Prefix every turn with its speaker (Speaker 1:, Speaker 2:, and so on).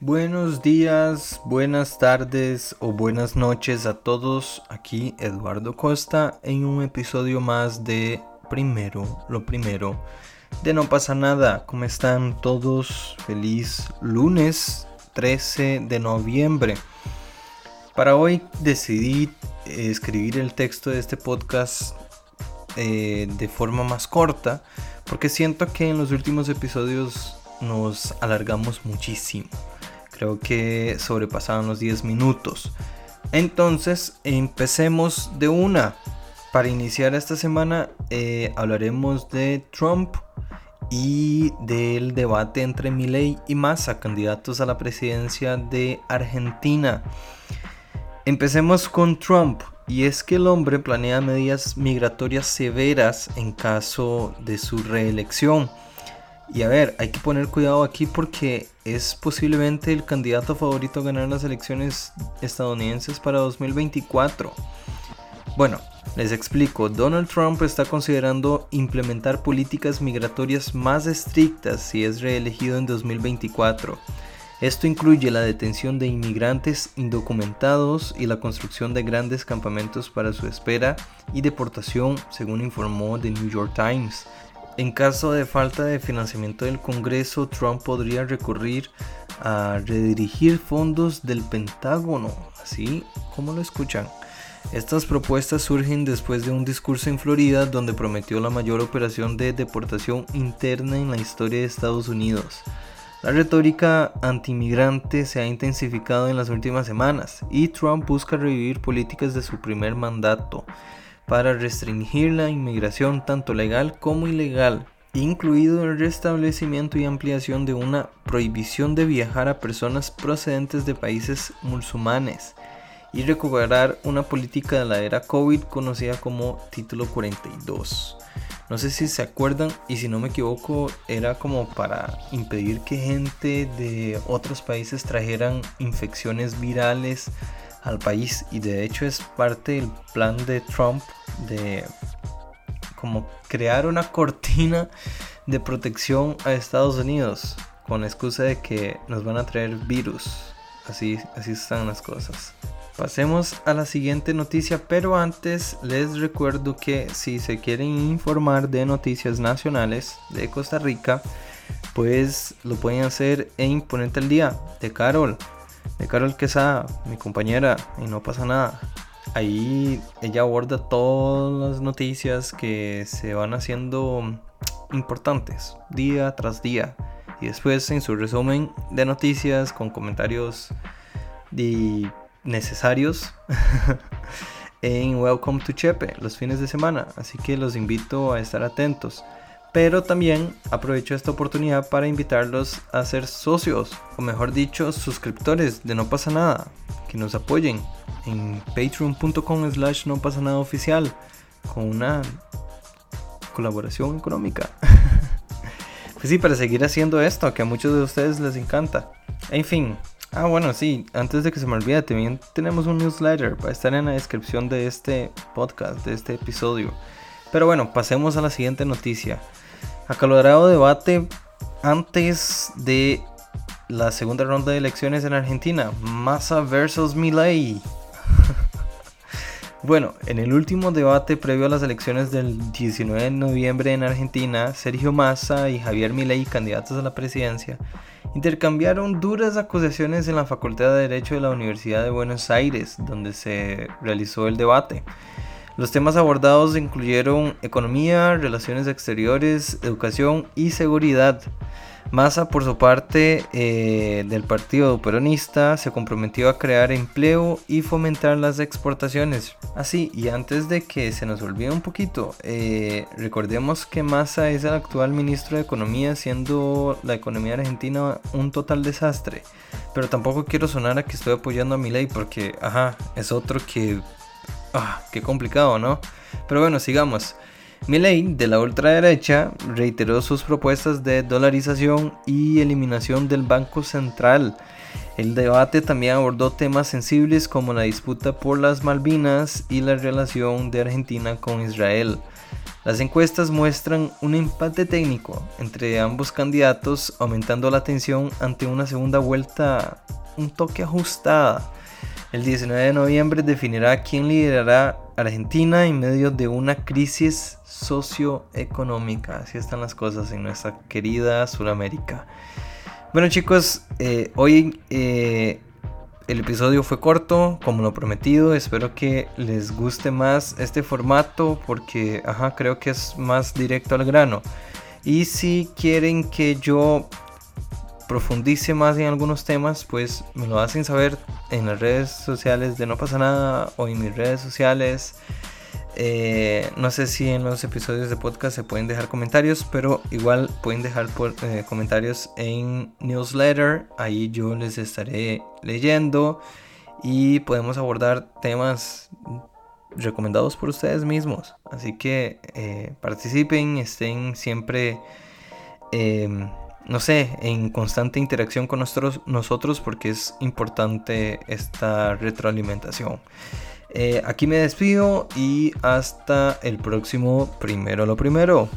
Speaker 1: Buenos días, buenas tardes o buenas noches a todos. Aquí Eduardo Costa en un episodio más de Primero, lo primero. De No pasa nada. ¿Cómo están todos? Feliz lunes 13 de noviembre. Para hoy decidí escribir el texto de este podcast eh, de forma más corta porque siento que en los últimos episodios nos alargamos muchísimo. Creo que sobrepasaban los 10 minutos. Entonces, empecemos de una. Para iniciar esta semana eh, hablaremos de Trump y del debate entre Milley y Massa, candidatos a la presidencia de Argentina. Empecemos con Trump, y es que el hombre planea medidas migratorias severas en caso de su reelección. Y a ver, hay que poner cuidado aquí porque es posiblemente el candidato favorito a ganar las elecciones estadounidenses para 2024. Bueno, les explico, Donald Trump está considerando implementar políticas migratorias más estrictas si es reelegido en 2024. Esto incluye la detención de inmigrantes indocumentados y la construcción de grandes campamentos para su espera y deportación, según informó The New York Times. En caso de falta de financiamiento del Congreso, Trump podría recurrir a redirigir fondos del Pentágono, así como lo escuchan. Estas propuestas surgen después de un discurso en Florida donde prometió la mayor operación de deportación interna en la historia de Estados Unidos. La retórica antimigrante se ha intensificado en las últimas semanas y Trump busca revivir políticas de su primer mandato para restringir la inmigración tanto legal como ilegal, incluido el restablecimiento y ampliación de una prohibición de viajar a personas procedentes de países musulmanes y recuperar una política de la era COVID conocida como Título 42. No sé si se acuerdan y si no me equivoco era como para impedir que gente de otros países trajeran infecciones virales al país y de hecho es parte del plan de Trump de como crear una cortina de protección a Estados Unidos con la excusa de que nos van a traer virus. Así, así están las cosas. Pasemos a la siguiente noticia, pero antes les recuerdo que si se quieren informar de noticias nacionales de Costa Rica, pues lo pueden hacer en Ponente al Día de Carol de Carol Quesada, mi compañera, y no pasa nada. Ahí ella aborda todas las noticias que se van haciendo importantes día tras día. Y después en su resumen de noticias con comentarios necesarios en Welcome to Chepe los fines de semana. Así que los invito a estar atentos pero también aprovecho esta oportunidad para invitarlos a ser socios, o mejor dicho, suscriptores de No pasa nada, que nos apoyen en patreon.com slash no pasa nada oficial, con una colaboración económica. pues sí, para seguir haciendo esto, que a muchos de ustedes les encanta. En fin, ah bueno, sí, antes de que se me olvide, también tenemos un newsletter, va a estar en la descripción de este podcast, de este episodio. Pero bueno, pasemos a la siguiente noticia acalorado debate antes de la segunda ronda de elecciones en Argentina. Massa versus Milei. bueno, en el último debate previo a las elecciones del 19 de noviembre en Argentina, Sergio Massa y Javier Milei, candidatos a la presidencia, intercambiaron duras acusaciones en la Facultad de Derecho de la Universidad de Buenos Aires, donde se realizó el debate. Los temas abordados incluyeron economía, relaciones exteriores, educación y seguridad. Massa, por su parte, eh, del Partido Peronista, se comprometió a crear empleo y fomentar las exportaciones. Así, y antes de que se nos olvide un poquito, eh, recordemos que Massa es el actual ministro de Economía, siendo la economía argentina un total desastre. Pero tampoco quiero sonar a que estoy apoyando a mi ley porque, ajá, es otro que Ah, qué complicado, ¿no? Pero bueno, sigamos. Milley, de la ultraderecha, reiteró sus propuestas de dolarización y eliminación del Banco Central. El debate también abordó temas sensibles como la disputa por las Malvinas y la relación de Argentina con Israel. Las encuestas muestran un empate técnico entre ambos candidatos, aumentando la tensión ante una segunda vuelta un toque ajustada. El 19 de noviembre definirá quién liderará Argentina en medio de una crisis socioeconómica. Así están las cosas en nuestra querida Sudamérica. Bueno chicos, eh, hoy eh, el episodio fue corto, como lo prometido. Espero que les guste más este formato porque creo que es más directo al grano. Y si quieren que yo profundice más en algunos temas, pues me lo hacen saber en las redes sociales de No pasa nada o en mis redes sociales. Eh, no sé si en los episodios de podcast se pueden dejar comentarios, pero igual pueden dejar eh, comentarios en newsletter. Ahí yo les estaré leyendo y podemos abordar temas recomendados por ustedes mismos. Así que eh, participen, estén siempre, em, no sé, en constante interacción con nosotros, nosotros porque es importante esta retroalimentación. Eh, aquí me despido y hasta el próximo primero lo primero.